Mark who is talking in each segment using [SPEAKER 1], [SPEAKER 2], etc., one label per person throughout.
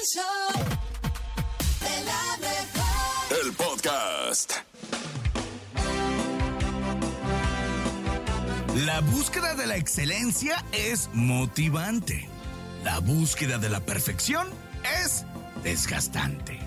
[SPEAKER 1] El show de la mejor.
[SPEAKER 2] El podcast.
[SPEAKER 3] La búsqueda de la excelencia es motivante. La búsqueda de la perfección es desgastante.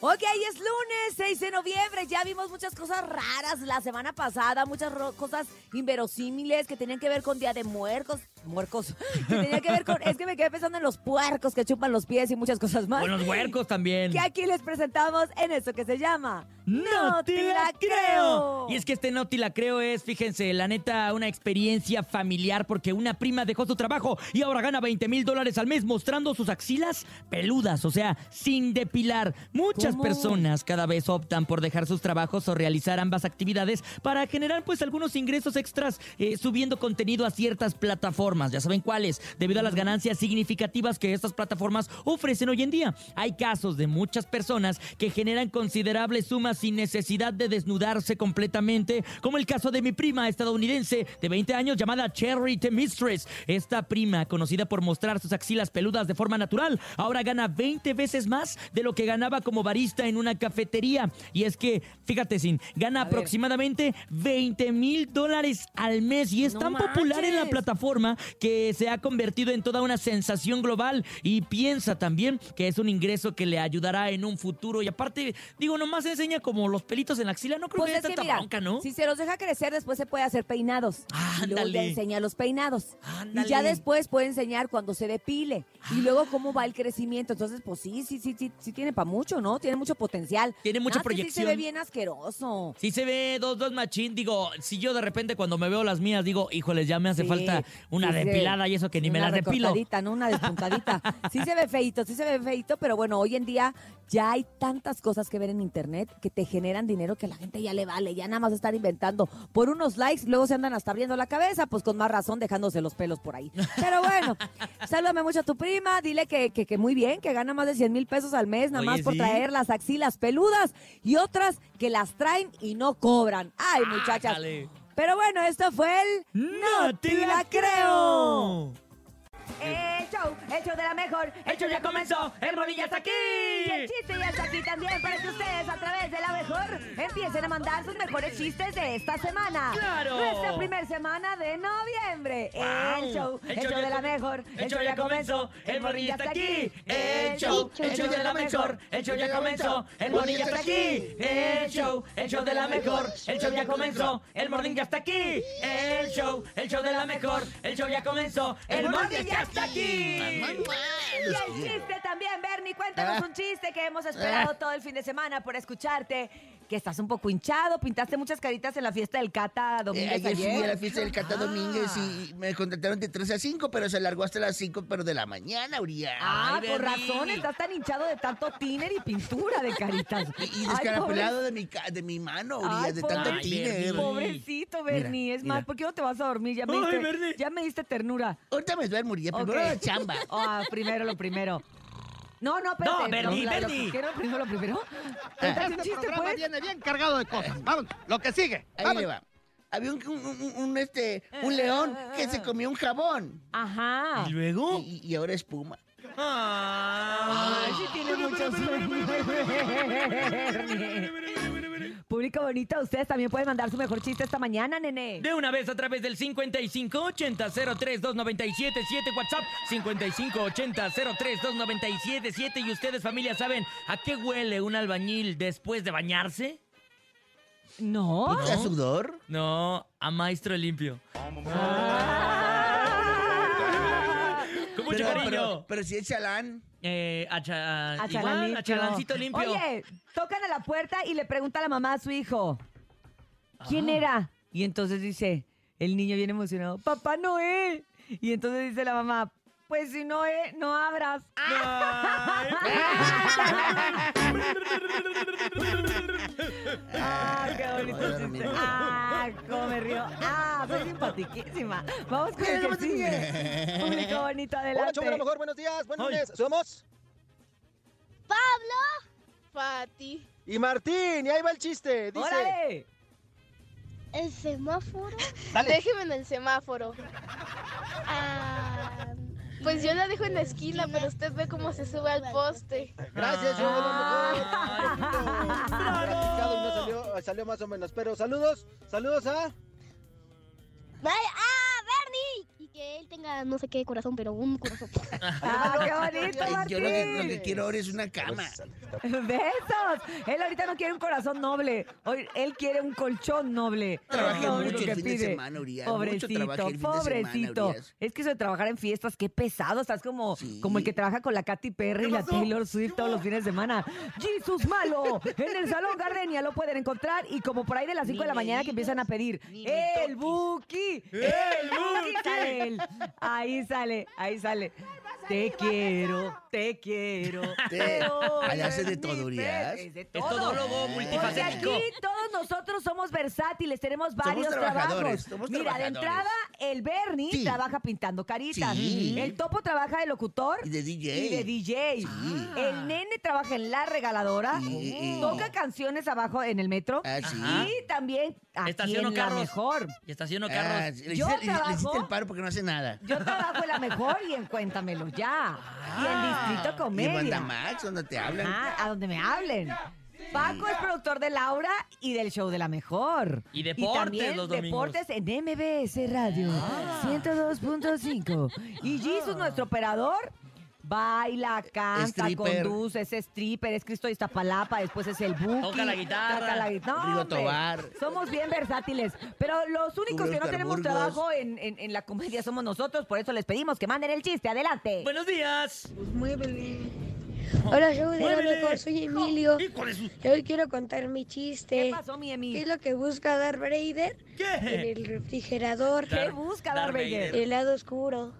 [SPEAKER 4] Ok, es lunes, 6 de noviembre. Ya vimos muchas cosas raras la semana pasada, muchas cosas inverosímiles que tenían que ver con Día de Muertos. Muercos. Que tenían que ver con. Es que me quedé pensando en los puercos que chupan los pies y muchas cosas más.
[SPEAKER 5] Con los huercos también.
[SPEAKER 4] Que aquí les presentamos en esto que se llama.
[SPEAKER 5] ¡No te la creo! Y es que este no te la creo es, fíjense, la neta, una experiencia familiar porque una prima dejó su trabajo y ahora gana 20 mil dólares al mes mostrando sus axilas peludas, o sea, sin depilar. Muchas
[SPEAKER 4] ¿Cómo?
[SPEAKER 5] personas cada vez optan por dejar sus trabajos o realizar ambas actividades para generar pues algunos ingresos extras eh, subiendo contenido a ciertas plataformas. Ya saben cuáles, debido a las ganancias significativas que estas plataformas ofrecen hoy en día. Hay casos de muchas personas que generan considerables sumas sin necesidad de desnudarse completamente, como el caso de mi prima estadounidense de 20 años llamada Cherry the Mistress. Esta prima, conocida por mostrar sus axilas peludas de forma natural, ahora gana 20 veces más de lo que ganaba como barista en una cafetería. Y es que, fíjate, Sin, gana aproximadamente 20 mil dólares al mes y es
[SPEAKER 4] No
[SPEAKER 5] tan popular en la plataforma que se ha convertido en toda una sensación global y piensa también que es un ingreso que le ayudará en un futuro. Y aparte, digo, nomás enseña como los pelitos en la axila, no creo
[SPEAKER 4] Pues
[SPEAKER 5] que haya tanta
[SPEAKER 4] mira,
[SPEAKER 5] bronca, ¿no?
[SPEAKER 4] si se los deja crecer, después se puede hacer peinados. Y luego ya enseña los peinados.
[SPEAKER 5] Ándale.
[SPEAKER 4] Y ya después puede enseñar cuando se depile. Y luego cómo va el crecimiento. Entonces, pues sí, sí, sí, sí, sí tiene para mucho, ¿no? Tiene mucho potencial.
[SPEAKER 5] Tiene mucha
[SPEAKER 4] Nada que Sí se
[SPEAKER 5] proyección.
[SPEAKER 4] ve bien asqueroso.
[SPEAKER 5] Sí se ve dos, dos machín. Digo, si yo de repente cuando me veo las mías digo, híjoles, ya me hace
[SPEAKER 4] Sí,
[SPEAKER 5] falta una
[SPEAKER 4] se ve.
[SPEAKER 5] depilada y eso que ni me
[SPEAKER 4] Una
[SPEAKER 5] las depilo.
[SPEAKER 4] recortadita, ¿no? Una despuntadita. Sí se ve feito, sí se ve feito, pero bueno, hoy en día ya hay tantas cosas que ver en internet que te generan dinero que a la gente ya le vale, ya nada más están inventando por unos likes, luego se andan hasta abriendo la cabeza, pues con más razón dejándose los pelos por ahí. Pero bueno, sálvame mucho a tu prima, dile que, que, que muy bien, que gana más de 100 mil pesos al mes, nada
[SPEAKER 5] Oye,
[SPEAKER 4] más por
[SPEAKER 5] sí.
[SPEAKER 4] traer las axilas peludas y otras que las traen y no cobran. Ay, muchachas.
[SPEAKER 5] Ájale.
[SPEAKER 4] Pero bueno, esto fue el
[SPEAKER 5] ¡No te la creo!
[SPEAKER 4] El show, el show de la mejor.
[SPEAKER 5] El show ya comenzó, el Rodríguez ya está aquí.
[SPEAKER 4] Y el chiste ya está aquí también para que ustedes a través de la mejor empiecen a mandar sus mejores chistes de esta semana.
[SPEAKER 5] ¡Claro!
[SPEAKER 4] Nuestra primera semana de noviembre. El show, el, show, de la mejor.
[SPEAKER 5] El show ya comenzó, el ya está aquí. El show, el show de la mejor. El show ya comenzó, el morning ya está aquí. El show, el show de la mejor. El show ya comenzó, el morning ya está aquí. El show, el show de la mejor. El show ya comenzó, el morning ya está aquí.
[SPEAKER 4] Y el chiste también, Bernie, cuéntanos un chiste que hemos esperado todo el fin de semana por escucharte. Que estás un poco hinchado, pintaste muchas caritas en la fiesta del Cata
[SPEAKER 6] Eh,
[SPEAKER 4] Domínguez
[SPEAKER 6] ayer fui a la fiesta del Cata
[SPEAKER 4] Ah.
[SPEAKER 6] Domínguez y me contrataron de 3 a 5, pero se alargó hasta las 5, pero de la mañana, Uriah.
[SPEAKER 4] Ah,
[SPEAKER 5] Ay,
[SPEAKER 4] por razón, estás tan hinchado de tanto tiner y pintura de caritas.
[SPEAKER 6] Y, y
[SPEAKER 4] Ay,
[SPEAKER 6] descarapelado de mi, ca- de mi mano, Uriah,
[SPEAKER 4] Ay,
[SPEAKER 6] de tanto
[SPEAKER 5] Ay,
[SPEAKER 6] tiner.
[SPEAKER 4] Pobrecito, Bernie. es más,
[SPEAKER 6] mira.
[SPEAKER 4] ¿por qué no te vas a dormir? Ya me,
[SPEAKER 5] Ay,
[SPEAKER 4] diste,
[SPEAKER 5] Bernie.
[SPEAKER 4] ya me diste ternura.
[SPEAKER 6] Ahorita me duermo, Uriah, primero la chamba.
[SPEAKER 4] Ah, primero lo primero. No, no, espérate.
[SPEAKER 5] No, Bernie,
[SPEAKER 4] la- la-
[SPEAKER 5] Bernie.
[SPEAKER 4] ¿Qué era lo primero lo primero? Cuéntame un chiste, pues.
[SPEAKER 7] viene bien cargado de cosas. Vamos, lo que sigue.
[SPEAKER 6] Ahí le va. Había un, un- un- un, este, un león que se comió un jabón
[SPEAKER 4] Ajá.
[SPEAKER 5] ¿Y luego?
[SPEAKER 6] y, y ahora espuma.
[SPEAKER 4] Ay, sí tiene mucho sueño. Público bonito, ustedes también pueden mandar su mejor chiste esta mañana, nene.
[SPEAKER 5] De una vez a través del 5580-032977 WhatsApp 5580-032977 y ustedes familia saben a qué huele un albañil después de bañarse?
[SPEAKER 4] ¿No?
[SPEAKER 6] ¿A sudor?
[SPEAKER 5] No, a maestro limpio. Con mucho
[SPEAKER 6] Pero,
[SPEAKER 5] cariño.
[SPEAKER 6] pero, pero si es chalán.
[SPEAKER 5] Eh, a, cha-
[SPEAKER 4] A
[SPEAKER 5] igual,
[SPEAKER 4] chalán
[SPEAKER 5] a
[SPEAKER 4] limpio.
[SPEAKER 5] chalancito limpio.
[SPEAKER 4] Oye, tocan a la puerta y le pregunta a la mamá a su hijo, ¿quién era? Y entonces dice, el niño bien emocionado, Papá Noé. Y entonces dice la mamá, pues si Noé, no abras. Ah, qué bonito chiste. Ah, cómo me río. Ah, soy simpatiquísima. Vamos con el que sigue. Público bonito,
[SPEAKER 7] Hola,
[SPEAKER 4] adelante.
[SPEAKER 7] show de la mejor, buenos días, buenos días. Somos
[SPEAKER 8] Pati.
[SPEAKER 7] y Martín, y ahí va el chiste. Dice,
[SPEAKER 4] ¡Órale!
[SPEAKER 8] ¿El semáforo?
[SPEAKER 7] Dale.
[SPEAKER 8] Déjeme en el semáforo. Ah,
[SPEAKER 2] Pues yo la dejo en la esquina, pero usted ve cómo se sube al poste.
[SPEAKER 7] Gracias, yo y no salió, salió más o menos. Pero saludos, saludos a.
[SPEAKER 2] Vaya, ¡Ah, Bernie! Y que él tenga no sé qué corazón, pero un corazón.
[SPEAKER 4] Ah, qué bonito, Martín.
[SPEAKER 6] yo lo que, lo que quiero ahora es una cama.
[SPEAKER 4] Besos. Él ahorita no quiere un corazón noble. Hoy él quiere un colchón noble.
[SPEAKER 6] Trabajé mucho el fin de
[SPEAKER 4] pide.
[SPEAKER 6] semana, Urias,
[SPEAKER 4] Pobrecito,
[SPEAKER 6] trabajé el fin de semana,
[SPEAKER 4] pobrecito. Es que eso de trabajar en fiestas, qué pesado. Estás como,
[SPEAKER 6] Sí.
[SPEAKER 4] como el que trabaja con la Katy Perry y la Taylor Swift todos los fines de semana. Jesus Malo. En el Salón Gardenia lo pueden encontrar. Y como por ahí de las 5 de la mañana que empiezan a pedir. El Buki. El Buki. Ahí sale, ahí sale. Te quiero, te quiero.
[SPEAKER 6] Te- hace de todo, Urias.
[SPEAKER 4] Es de
[SPEAKER 5] Es todólogo
[SPEAKER 4] Porque
[SPEAKER 5] multifacético.
[SPEAKER 4] aquí todos nosotros somos versátiles, tenemos varios
[SPEAKER 6] trabajadores,
[SPEAKER 4] trabajos.
[SPEAKER 6] somos
[SPEAKER 4] Mira, de entrada, el Bernie
[SPEAKER 6] Sí.
[SPEAKER 4] trabaja pintando caritas.
[SPEAKER 6] Sí.
[SPEAKER 4] El Topo trabaja de locutor.
[SPEAKER 6] Y de DJ.
[SPEAKER 4] Y de DJ. El nene trabaja en la regaladora.
[SPEAKER 6] Y- y-
[SPEAKER 4] Toca canciones abajo en el metro.
[SPEAKER 6] Ah, sí.
[SPEAKER 4] Y también aquí
[SPEAKER 5] Estaciono
[SPEAKER 4] en la
[SPEAKER 5] carros.
[SPEAKER 4] mejor.
[SPEAKER 5] Y estaciono
[SPEAKER 6] Ah,
[SPEAKER 5] carros.
[SPEAKER 6] le,
[SPEAKER 4] Yo
[SPEAKER 6] hiciste, le- le
[SPEAKER 4] trabajo-
[SPEAKER 6] hiciste el paro porque no hace nada.
[SPEAKER 4] Yo trabajo en la mejor y en Cuéntamelo Ya. Y en Distrito
[SPEAKER 6] Y en
[SPEAKER 4] Comedia.
[SPEAKER 6] Banda Max, donde te hablan.
[SPEAKER 4] Ajá, a donde me hablen. Paco es productor de Laura y del show de la mejor.
[SPEAKER 5] Y deportes
[SPEAKER 4] también
[SPEAKER 5] los domingos.
[SPEAKER 4] deportes en MBS Radio 102.5. Y Jesus, nuestro operador, baila, canta,
[SPEAKER 6] Stripper.
[SPEAKER 4] conduce, es stripper, es Cristo de Iztapalapa, después es el Buki.
[SPEAKER 5] Toca la guitarra.
[SPEAKER 4] Toca la guitarra.
[SPEAKER 6] Rigo
[SPEAKER 4] hombre,
[SPEAKER 6] Tobar.
[SPEAKER 4] Somos bien versátiles. Pero los únicos que no tenemos trabajo en, en- en la comedia somos nosotros, por eso les pedimos que manden el chiste. Adelante.
[SPEAKER 5] Buenos días.
[SPEAKER 2] Muévele. Hola, show de la
[SPEAKER 5] Muévele.
[SPEAKER 2] mejor, soy Emilio.
[SPEAKER 5] Hijo de su-
[SPEAKER 2] Y hoy quiero contar mi
[SPEAKER 4] ¿Qué
[SPEAKER 2] chiste.
[SPEAKER 4] pasó, mi
[SPEAKER 2] ¿Qué
[SPEAKER 4] Emi?
[SPEAKER 2] es lo que busca Darth Vader en
[SPEAKER 5] ¿Qué?
[SPEAKER 2] el refrigerador?
[SPEAKER 4] ¿Qué busca
[SPEAKER 5] Darth
[SPEAKER 4] Vader?
[SPEAKER 2] El lado oscuro.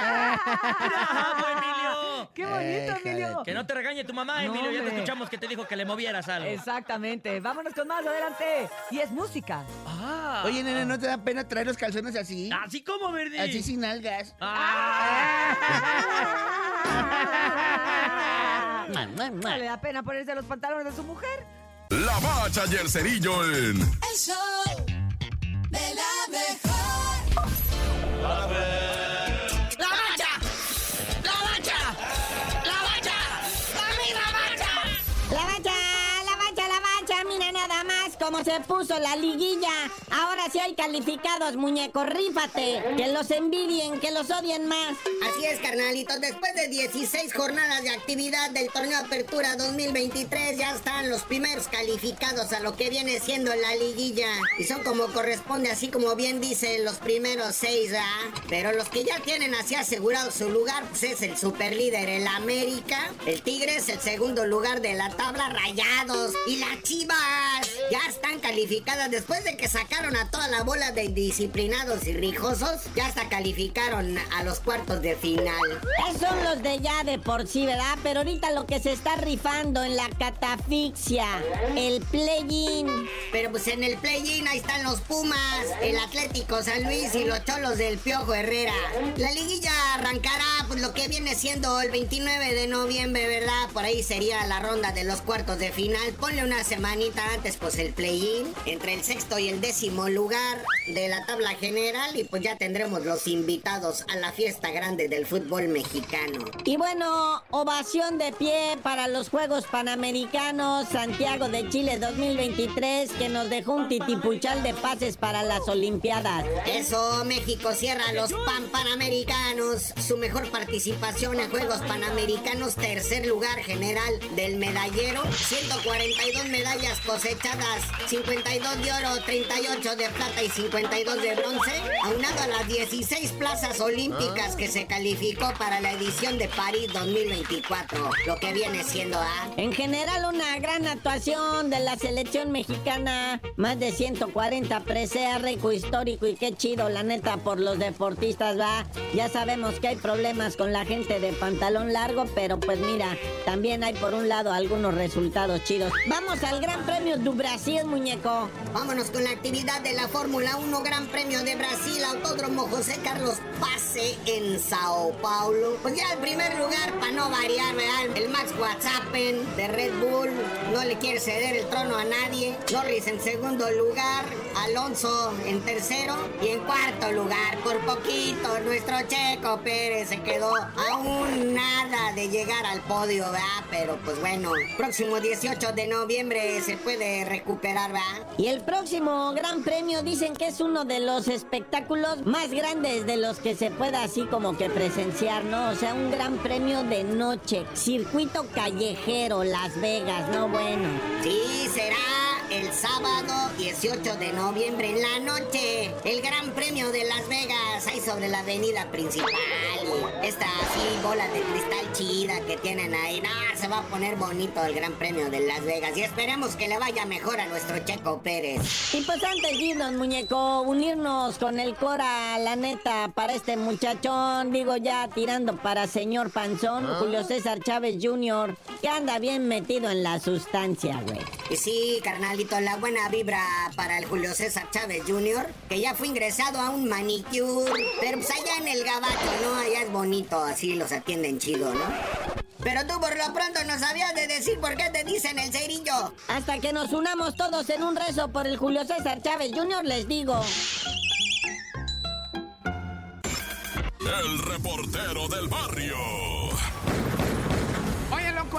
[SPEAKER 5] ¡Bravo, Emilio!
[SPEAKER 4] ¡Qué bonito,
[SPEAKER 6] Eh,
[SPEAKER 4] Emilio!
[SPEAKER 5] Que no te regañe tu mamá,
[SPEAKER 4] No,
[SPEAKER 5] Emilio. ya te escuchamos que te dijo que le movieras algo.
[SPEAKER 4] Exactamente. Vámonos con más, adelante. Y es música.
[SPEAKER 5] Ah.
[SPEAKER 6] Oye, nene, ¿no te da pena traer los calzones así?
[SPEAKER 5] Así como, Verdi.
[SPEAKER 6] Así sin algas.
[SPEAKER 5] Ah.
[SPEAKER 4] ¿No le da pena ponerse los pantalones de su mujer?
[SPEAKER 8] La bacha y el cerillo en
[SPEAKER 1] El show de la mejor.
[SPEAKER 9] Cómo se puso la liguilla. Ahora sí hay calificados, muñeco, rífate. Que los envidien, que los odien más.
[SPEAKER 10] Así es, carnalitos. Después de 16 jornadas de actividad del torneo Apertura 2023, ya están los primeros calificados a lo que viene siendo la liguilla. Y son como corresponde, así como bien dicen los primeros seis, ¿ah? Pero los que ya tienen así asegurado su lugar, pues es el superlíder, el América. El Tigres, el segundo lugar de la tabla, Rayados. Y las Chivas ya están calificadas después de que sacaron a toda la bola de indisciplinados y rijosos. Ya hasta calificaron a los cuartos de final.
[SPEAKER 9] Esos son los de ya de por sí, ¿verdad? Pero ahorita lo que se está rifando en la catafixia, el play-in.
[SPEAKER 10] Pero pues en el play-in ahí están los Pumas, el Atlético San Luis y los Cholos del Piojo Herrera. La liguilla arrancará pues lo que viene siendo el 29 de noviembre, ¿verdad? Por ahí sería la ronda de los cuartos de final. Ponle una semanita antes pues el play-in entre el sexto y el décimo lugar de la tabla general y pues ya tendremos los invitados a la fiesta grande del fútbol mexicano.
[SPEAKER 9] Y bueno, ovación de pie para los Juegos Panamericanos Santiago de Chile 2023 que nos dejó un titipuchal de pases para las Olimpiadas.
[SPEAKER 10] Eso, México cierra a los Pan Panamericanos. Su mejor participación en Juegos Panamericanos, tercer lugar general del medallero. 142 medallas cosechadas, 52 de oro, 38 de plata y 52 de bronce. Aunado a las 16 plazas olímpicas que se calificó para la edición de París 2024. Lo que viene siendo A.
[SPEAKER 9] En general, una gran actuación de la selección mexicana. Más de 140 presea, rico histórico y qué chido, la neta, por los deportistas, va. Ya sabemos que hay problemas con la gente de pantalón largo, pero pues mira, también hay por un lado algunos resultados chidos. Vamos al Gran Premio du Brasil, muñeco.
[SPEAKER 10] Vámonos con la actividad de la Fórmula 1 Gran Premio de Brasil, Autódromo José Carlos Pase en Sao Paulo. Pues ya el primer lugar, para no variar, ¿verdad? El Max Verstappen de Red Bull no le quiere ceder el trono a nadie. Norris en segundo lugar, Alonso en tercero y en cuarto lugar, por poquito, nuestro Checo Pérez se quedó a un nada de llegar al podio, ¿verdad? Pero pues bueno, próximo 18 de noviembre se puede recuperar.
[SPEAKER 9] Y el próximo Gran Premio dicen que es uno de los espectáculos más grandes de los que se pueda así como que presenciar, ¿no? O sea, un Gran Premio de noche, circuito callejero, Las Vegas, ¿no? Bueno.
[SPEAKER 10] Sí, será el sábado 18 de noviembre en la noche. El Gran Premio de Las Vegas, ahí sobre la avenida principal. Esta así bola de cristal chida que tienen ahí. No, se va a poner bonito el Gran Premio de Las Vegas. Y esperemos que le vaya mejor a nuestro Checo Pérez.
[SPEAKER 9] Y pues antes de irnos, muñeco, unirnos con el Cora, la neta, para este muchachón, digo ya tirando para señor Panzón, Julio César Chávez Jr., que anda bien metido en la sustancia, güey.
[SPEAKER 10] Y sí, la buena vibra para el Julio César Chávez Jr., que ya fue ingresado a un manicure. Pero pues allá en el gabacho, ¿no? Allá es bonito, así los atienden chido, ¿no? Pero tú por lo pronto no sabías de decir por qué te dicen el cerillo.
[SPEAKER 9] Hasta que nos unamos todos en un rezo por el Julio César Chávez Jr., les digo.
[SPEAKER 8] El reportero del barrio.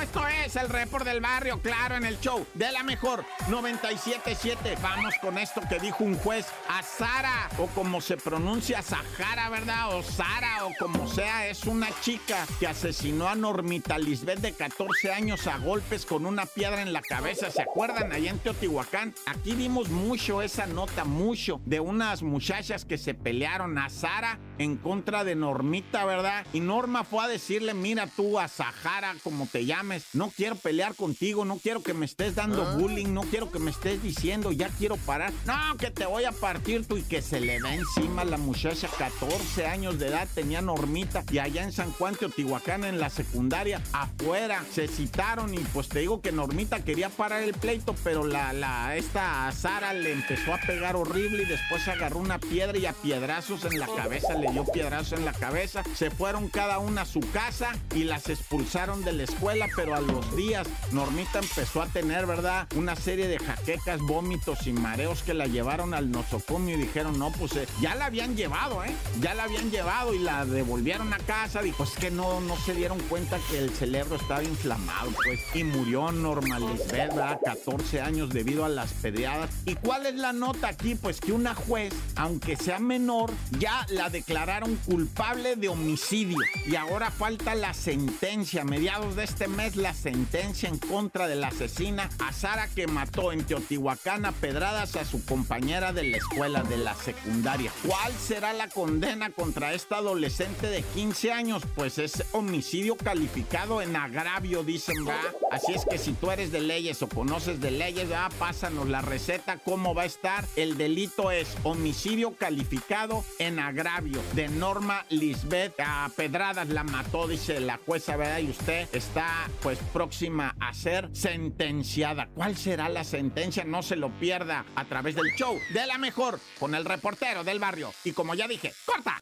[SPEAKER 11] Esto es el report del barrio, claro, en el show de la mejor 977. Vamos con esto que dijo un juez a Sara, o como se pronuncia Sahara, ¿verdad? O Sara, o como sea, es una chica que asesinó a Normita Lisbeth de 14 años a golpes con una piedra en la cabeza. ¿Se acuerdan? Allá en Teotihuacán. Aquí vimos mucho esa nota, mucho, de unas muchachas que se pelearon a Sara en contra de Normita, ¿verdad? Y Norma fue a decirle, mira tú a Sahara, como te no quiero pelear contigo, no quiero que me estés dando bullying, no quiero que me estés diciendo, ya quiero parar. No, que te voy a partir tú y que se le da encima a la muchacha, 14 años de edad, tenía Normita, y allá en San Juan, Teotihuacán, en la secundaria, afuera, se citaron y pues te digo que Normita quería parar el pleito, pero la, la, esta Sara le empezó a pegar horrible y después agarró una piedra y a piedrazos en la cabeza le dio piedrazos en la cabeza. Se fueron cada una a su casa y las expulsaron de la escuela, pero a los días Normita empezó a tener, ¿verdad? Una serie de jaquecas, vómitos y mareos que la llevaron al nosocomio y dijeron, no, pues eh, ya la habían llevado, ¿eh? Ya la habían llevado y la devolvieron a casa. Dijo, es que no, no se dieron cuenta que el cerebro estaba inflamado, pues. Y murió Norma Lisbeth, ¿verdad? 14 años debido a las pedreadas. ¿Y cuál es la nota aquí? Pues que una juez, aunque sea menor, ya la declararon culpable de homicidio. Y ahora falta la sentencia. A mediados de este mes, la sentencia en contra de la asesina a Sara que mató en Teotihuacán a pedradas a su compañera de la escuela de la secundaria. ¿Cuál será la condena contra esta adolescente de 15 años? Pues es homicidio calificado en agravio, dicen, va. Así es que si tú eres de leyes o conoces de leyes, va, pásanos la receta, cómo va a estar. El delito es homicidio calificado en agravio de Norma Lisbeth. A pedradas la mató, dice la jueza, ¿verdad? Y usted está pues próxima a ser sentenciada. ¿Cuál será la sentencia? No se lo pierda a través del show de la mejor con el reportero del barrio. Y como ya dije, corta.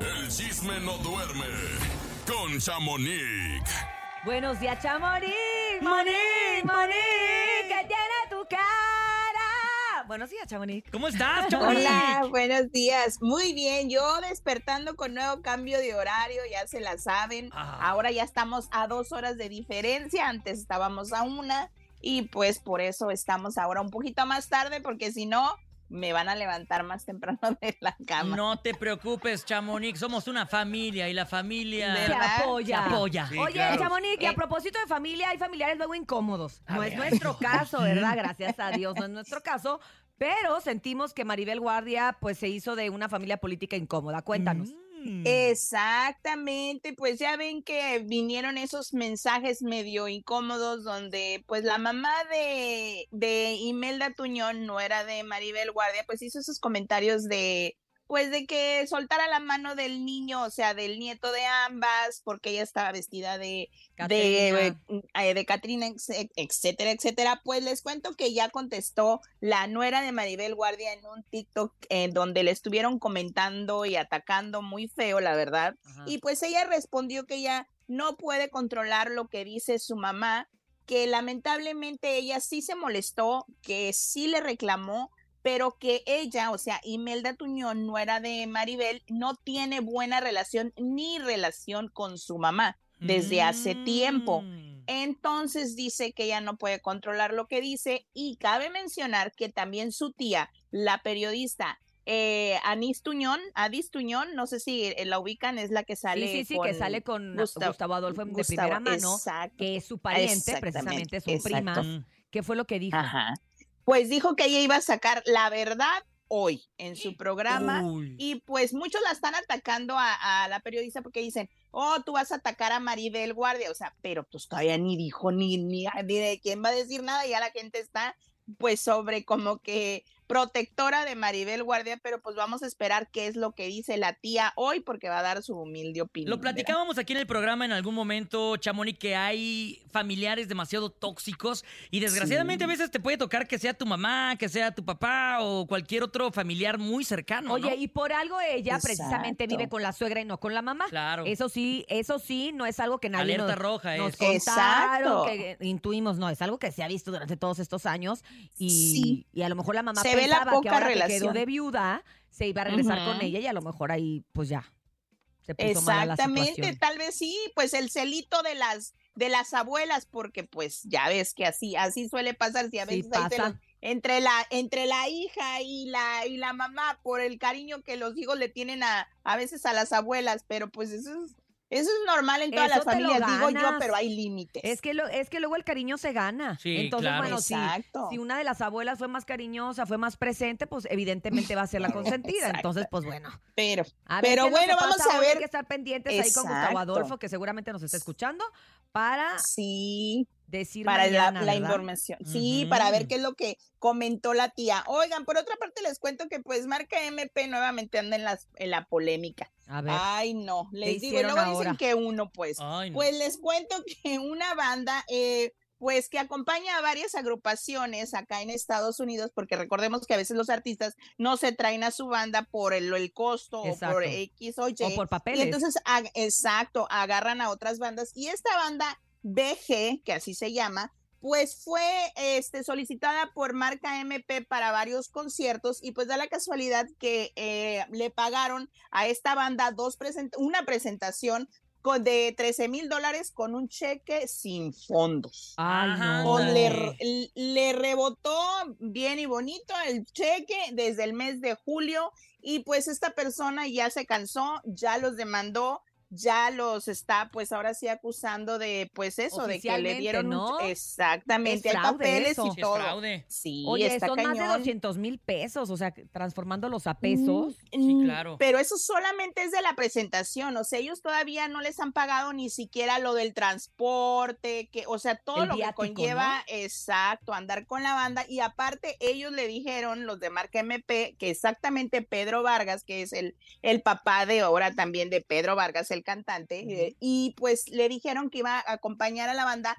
[SPEAKER 8] El chisme no duerme con Chamonix.
[SPEAKER 4] Buenos días, Chamonix. Monique, Monique, ¿qué tiene tu cara? Buenos días, Chamonix.
[SPEAKER 5] ¿Cómo estás, Chamonix?
[SPEAKER 12] Hola, buenos días. Muy bien, yo despertando con nuevo cambio de horario, ya se la saben.
[SPEAKER 5] Ah.
[SPEAKER 12] Ahora ya estamos a dos horas de diferencia, antes estábamos a una y pues por eso estamos ahora un poquito más tarde porque si no me van a levantar más temprano de la cama.
[SPEAKER 5] No te preocupes, Chamonix. Somos una familia y la familia.
[SPEAKER 4] Se apoya.
[SPEAKER 5] se apoya.
[SPEAKER 4] Oye, Chamonix, y a
[SPEAKER 12] Eh.
[SPEAKER 4] propósito de familia, hay familiares luego incómodos.
[SPEAKER 5] A
[SPEAKER 4] No
[SPEAKER 5] ver,
[SPEAKER 4] es nuestro caso, ¿verdad? Gracias a Dios, no es nuestro caso. Pero sentimos que Maribel Guardia, pues, se hizo de una familia política incómoda. Cuéntanos.
[SPEAKER 5] Mm.
[SPEAKER 12] Exactamente, pues ya ven que vinieron esos mensajes medio incómodos donde pues la mamá de, de Imelda Tuñón no era de Maribel Guardia, pues hizo esos comentarios de pues de que soltara la mano del niño, o sea, del nieto de ambas, porque ella estaba vestida de de, eh, de Catrina, ex- etcétera, etcétera. Pues les cuento que ya contestó la nuera de Maribel Guardia en un TikTok en donde le estuvieron comentando y atacando muy feo, la verdad. Y pues ella respondió que ella no puede controlar lo que dice su mamá, que lamentablemente ella sí se molestó, que sí le reclamó, pero que ella, o sea, Imelda Tuñón, nuera de Maribel, no tiene buena relación ni relación con su mamá desde hace tiempo. Entonces dice que ella no puede controlar lo que dice y cabe mencionar que también su tía, la periodista eh, Anís Tuñón, Adis Tuñón, no sé si eh, la ubican, es la que sale
[SPEAKER 4] sí, sí, sí, que sale con
[SPEAKER 12] Gustavo,
[SPEAKER 4] Gustavo, Adolfo de
[SPEAKER 12] Gustavo,
[SPEAKER 4] primera mano,
[SPEAKER 12] exacto.
[SPEAKER 4] que es su pariente, precisamente su
[SPEAKER 12] exacto.
[SPEAKER 4] prima. ¿Qué fue lo que dijo?
[SPEAKER 12] Ajá. Pues dijo que ella iba a sacar la verdad hoy en su programa
[SPEAKER 5] Uy.
[SPEAKER 12] y pues muchos la están atacando a, a la periodista porque dicen, oh, tú vas a atacar a Maribel Guardia, o sea, pero pues todavía ni dijo ni, ni, ni de quién va a decir nada, ya la gente está pues sobre como que protectora de Maribel Guardia, pero pues vamos a esperar qué es lo que dice la tía hoy porque va a dar su humilde opinión.
[SPEAKER 5] Lo
[SPEAKER 12] ¿verdad?
[SPEAKER 5] platicábamos aquí en el programa en algún momento, Chamonix, que hay familiares demasiado tóxicos y desgraciadamente
[SPEAKER 12] Sí.
[SPEAKER 5] a veces te puede tocar que sea tu mamá, que sea tu papá o cualquier otro familiar muy cercano.
[SPEAKER 4] Oye,
[SPEAKER 5] ¿no?
[SPEAKER 4] y por algo ella precisamente vive con la suegra y no con la mamá.
[SPEAKER 5] Claro.
[SPEAKER 4] Eso sí, eso sí, no es algo que nadie
[SPEAKER 5] Alerta
[SPEAKER 4] nos,
[SPEAKER 5] roja
[SPEAKER 4] nos
[SPEAKER 5] es.
[SPEAKER 4] contaron,
[SPEAKER 12] Exacto.
[SPEAKER 4] que intuimos, no, es algo que se ha visto durante todos estos años y,
[SPEAKER 12] Sí.
[SPEAKER 4] y a lo mejor la mamá
[SPEAKER 12] Se ve la
[SPEAKER 4] pensaba que
[SPEAKER 12] poca
[SPEAKER 4] ahora que quedó
[SPEAKER 12] relación.
[SPEAKER 4] de viuda se iba a regresar con ella y a lo mejor ahí pues ya se puso mala la
[SPEAKER 12] Exactamente, tal vez sí, pues el celito de las de las abuelas, porque pues ya ves que así así suele pasar, si a veces
[SPEAKER 4] pasa.
[SPEAKER 12] lo- entre la entre la hija y la y la mamá por el cariño que los hijos le tienen a a veces a las abuelas, pero pues eso es eso es normal en todas
[SPEAKER 4] Eso
[SPEAKER 12] las familias, digo yo, pero hay límites.
[SPEAKER 4] Es que, lo, es que luego el cariño se gana.
[SPEAKER 5] Sí,
[SPEAKER 4] Entonces,
[SPEAKER 5] claro.
[SPEAKER 4] bueno, si,
[SPEAKER 12] Exacto.
[SPEAKER 4] si una de las abuelas fue más cariñosa, fue más presente, pues evidentemente va a ser la consentida. Entonces, pues bueno.
[SPEAKER 12] Pero
[SPEAKER 4] A ver
[SPEAKER 12] Pero bueno, vamos
[SPEAKER 4] pasa
[SPEAKER 12] a
[SPEAKER 4] hoy. Hay
[SPEAKER 12] ver.
[SPEAKER 4] que estar pendientes ahí con Gustavo. Adolfo, que seguramente nos está escuchando, para
[SPEAKER 12] sí,
[SPEAKER 4] decir
[SPEAKER 12] para la-
[SPEAKER 4] mañana,
[SPEAKER 12] la, información. Sí, para ver qué es lo que comentó la tía. Oigan, por otra parte les cuento que pues marca MP nuevamente anda en, las, en la polémica.
[SPEAKER 4] A ver.
[SPEAKER 12] Ay, no, les digo, y luego
[SPEAKER 4] ahora?
[SPEAKER 12] dicen que uno, pues.
[SPEAKER 5] Ay, no.
[SPEAKER 12] Pues les cuento que una banda, eh, pues que acompaña a varias agrupaciones acá en Estados Unidos, porque recordemos que a veces los artistas no se traen a su banda por el, el costo o por X o Y.
[SPEAKER 4] O por
[SPEAKER 12] Y
[SPEAKER 4] papeles.
[SPEAKER 12] entonces, ag- exacto, agarran a otras bandas. Y esta banda BG, que así se llama, pues fue este, solicitada por marca MP para varios conciertos y pues da la casualidad que eh, le pagaron a esta banda dos present una presentación con, de 13 mil dólares con un cheque sin fondos.
[SPEAKER 4] Ay,
[SPEAKER 5] Ajá.
[SPEAKER 12] O le rebotó bien y bonito el cheque desde el mes de julio y pues esta persona ya se cansó, ya los demandó, ya los está pues ahora sí acusando de pues eso, de que le dieron exactamente,
[SPEAKER 4] Es
[SPEAKER 12] hay papeles
[SPEAKER 4] eso.
[SPEAKER 12] y
[SPEAKER 5] es
[SPEAKER 12] todo.
[SPEAKER 5] fraude.
[SPEAKER 12] Sí,
[SPEAKER 4] Oye,
[SPEAKER 12] está
[SPEAKER 4] son más de
[SPEAKER 12] cañón.
[SPEAKER 4] 200 mil pesos, o sea, transformándolos a pesos.
[SPEAKER 5] Sí,
[SPEAKER 12] Mm,
[SPEAKER 5] claro.
[SPEAKER 12] Pero eso solamente es de la presentación, o sea, ellos todavía no les han pagado ni siquiera lo del transporte, que, o sea, todo
[SPEAKER 4] El
[SPEAKER 12] lo
[SPEAKER 4] viático,
[SPEAKER 12] que conlleva, exacto, andar con la banda. Y aparte, ellos le dijeron, los de marca MP, que exactamente Pedro Vargas, que es el, el papá de ahora también de Pedro Vargas, el cantante, eh, y pues le dijeron que iba a acompañar a la banda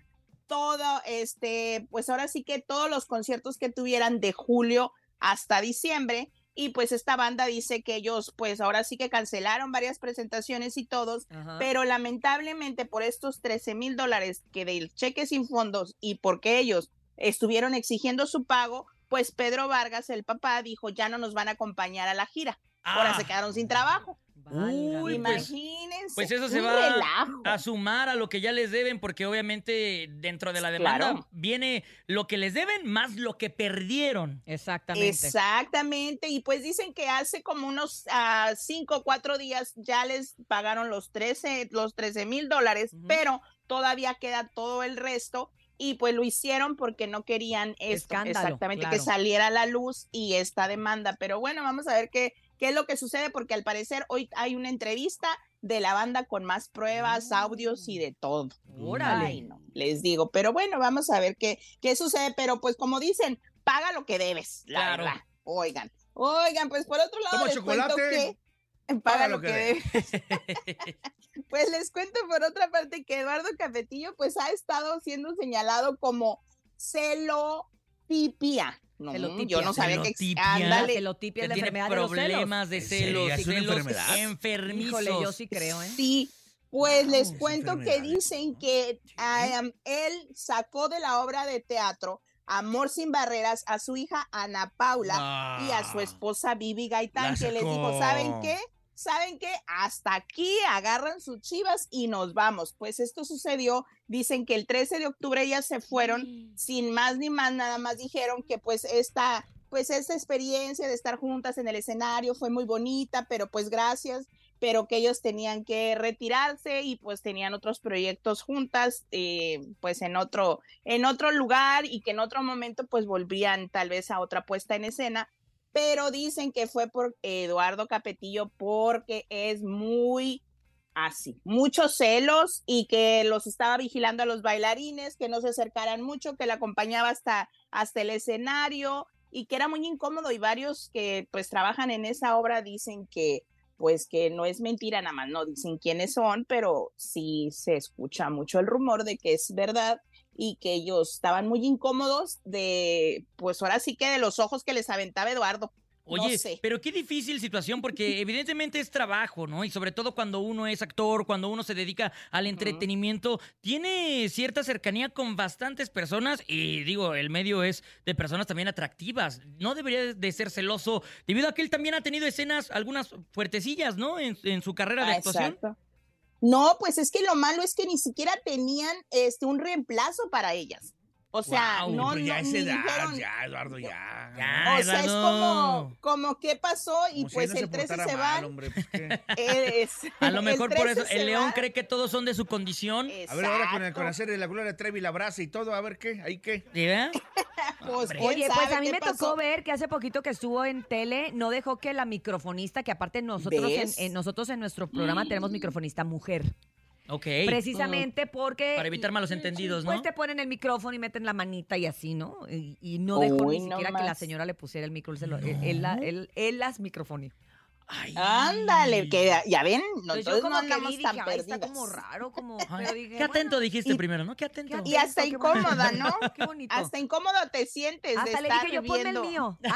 [SPEAKER 12] todo, este, pues ahora sí que todos los conciertos que tuvieran de julio hasta diciembre. Y pues esta banda dice que ellos, pues ahora sí que cancelaron varias presentaciones y todos, pero lamentablemente por estos 13 mil dólares que del cheque sin fondos y porque ellos estuvieron exigiendo su pago, pues Pedro Vargas, el papá, dijo ya no nos van a acompañar a la gira. Ahora
[SPEAKER 5] Ah.
[SPEAKER 12] se quedaron sin trabajo.
[SPEAKER 5] Uy, pues,
[SPEAKER 12] Imagínense.
[SPEAKER 5] pues eso se va
[SPEAKER 12] relajo.
[SPEAKER 5] a sumar a lo que ya les deben, porque obviamente dentro de la demanda
[SPEAKER 12] Claro.
[SPEAKER 5] viene lo que les deben más lo que perdieron.
[SPEAKER 4] Exactamente.
[SPEAKER 12] Exactamente, y pues dicen que hace como unos ah, cinco o cuatro días ya les pagaron los 13, los 13 mil dólares, pero todavía queda todo el resto y pues lo hicieron porque no querían esto,
[SPEAKER 4] Escándalo,
[SPEAKER 12] exactamente, que saliera a la luz y esta demanda, pero bueno, vamos a ver qué, qué es lo que sucede porque al parecer hoy hay una entrevista de la banda con más pruebas, audios y de todo.
[SPEAKER 4] Órale.
[SPEAKER 12] Ay, no, les digo, pero bueno, vamos a ver qué, qué sucede, pero pues como dicen, paga lo que debes, la
[SPEAKER 5] Claro.
[SPEAKER 12] verdad. Oigan, Oigan, pues por otro lado
[SPEAKER 6] Toma
[SPEAKER 12] les cuento que paga lo que debe.
[SPEAKER 6] debe.
[SPEAKER 12] Pues les cuento por otra parte que Eduardo Capetillo pues ha estado siendo señalado como celotipia. No,
[SPEAKER 4] Celotipia.
[SPEAKER 12] yo no sabía que ándale.
[SPEAKER 4] Celotipia es la
[SPEAKER 5] tiene
[SPEAKER 4] enfermedad de los celos.
[SPEAKER 5] problemas de celos,
[SPEAKER 6] ¿Es una
[SPEAKER 5] celos
[SPEAKER 6] enfermedad?
[SPEAKER 5] enfermizos.
[SPEAKER 4] Híjole, yo sí creo, ¿eh?
[SPEAKER 12] Sí, pues les cuento que dicen que um, él sacó de la obra de teatro Amor sin barreras a su hija Ana Paula y a su
[SPEAKER 6] Ah,
[SPEAKER 12] esposa Vivi Gaitán, que les dijo. ¿saben qué? ¿Saben qué? Hasta aquí agarran sus chivas y nos vamos. Pues esto sucedió, dicen que el 13 de octubre ellas se fueron sin más ni más, nada más dijeron que pues esta, pues esta experiencia de estar juntas en el escenario fue muy bonita, pero pues gracias, pero que ellos tenían que retirarse y pues tenían otros proyectos juntas, eh, pues en otro, en otro lugar y que en otro momento pues volvían tal vez a otra puesta en escena, pero dicen que fue por Eduardo Capetillo porque es muy así, muchos celos y que los estaba vigilando a los bailarines, que no se acercaran mucho, que la acompañaba hasta, hasta el escenario y que era muy incómodo y varios que pues trabajan en esa obra dicen que pues que no es mentira, nada más no dicen quiénes son, pero sí se escucha mucho el rumor de que es verdad y que ellos estaban muy incómodos de, pues ahora sí que de los ojos que les aventaba Eduardo.
[SPEAKER 5] Oye,
[SPEAKER 12] no sé.
[SPEAKER 5] pero qué difícil situación porque evidentemente es trabajo, ¿no? Y sobre todo cuando uno es actor, cuando uno se dedica al entretenimiento, tiene cierta cercanía con bastantes personas y digo, el medio es de personas también atractivas. No debería de ser celoso debido a que él también ha tenido escenas, algunas fuertecillas, ¿no? En, en su carrera de
[SPEAKER 12] Ah,
[SPEAKER 5] actuación.
[SPEAKER 12] exacto. No, pues es que lo malo es que ni siquiera tenían este un reemplazo para ellas. O sea,
[SPEAKER 5] Guau,
[SPEAKER 12] no,
[SPEAKER 6] ya
[SPEAKER 12] no,
[SPEAKER 6] edad,
[SPEAKER 12] dijeron-
[SPEAKER 6] ya, Eduardo, ya.
[SPEAKER 5] Ya,
[SPEAKER 12] o sea, es como, como qué pasó y
[SPEAKER 6] Como si
[SPEAKER 12] pues
[SPEAKER 6] no
[SPEAKER 12] el 13
[SPEAKER 6] portara
[SPEAKER 12] se
[SPEAKER 6] hombre, pues,
[SPEAKER 5] A lo mejor por
[SPEAKER 12] 13
[SPEAKER 5] eso el león
[SPEAKER 12] van.
[SPEAKER 5] cree que todos son de su condición.
[SPEAKER 6] A ver, ahora con el conocer de la Gloria Trevi, la brasa y todo, a ver qué, ahí qué.
[SPEAKER 5] ¿Sí, verdad?
[SPEAKER 12] Pues,
[SPEAKER 5] Hombre.
[SPEAKER 12] ¿quién
[SPEAKER 4] Oye, pues a mí me
[SPEAKER 12] pasó?
[SPEAKER 4] tocó ver que hace poquito que estuvo en tele, no dejó que la microfonista, que aparte nosotros en, nosotros en nuestro programa tenemos microfonista mujer,
[SPEAKER 5] Ok.
[SPEAKER 4] precisamente porque
[SPEAKER 5] Para evitar malos entendidos, ¿no?
[SPEAKER 4] pues te ponen el micrófono y meten la manita y así, ¿no? Y, y no dejó
[SPEAKER 12] Uy,
[SPEAKER 4] ni
[SPEAKER 12] no
[SPEAKER 4] siquiera que la señora le pusiera el micro, él, se lo- él- él la- él- él las microfonió.
[SPEAKER 5] Ay.
[SPEAKER 12] Ándale, que ya ven,
[SPEAKER 4] Entonces
[SPEAKER 12] nosotros
[SPEAKER 4] yo como
[SPEAKER 12] no
[SPEAKER 4] que
[SPEAKER 12] andamos
[SPEAKER 4] vi,
[SPEAKER 12] tan
[SPEAKER 4] dije, "Ay, está como raro, como... Pero dije,
[SPEAKER 5] qué atento
[SPEAKER 4] bueno,
[SPEAKER 5] dijiste
[SPEAKER 12] y-
[SPEAKER 5] primero, ¿no? Qué atento.
[SPEAKER 4] qué
[SPEAKER 12] Y hasta
[SPEAKER 4] bonito.
[SPEAKER 12] incómoda, ¿no?
[SPEAKER 4] Qué bonito.
[SPEAKER 12] Hasta incómodo te sientes de
[SPEAKER 4] Hasta le
[SPEAKER 12] estar
[SPEAKER 4] dije yo, ponme el
[SPEAKER 12] viendo.
[SPEAKER 4] mío.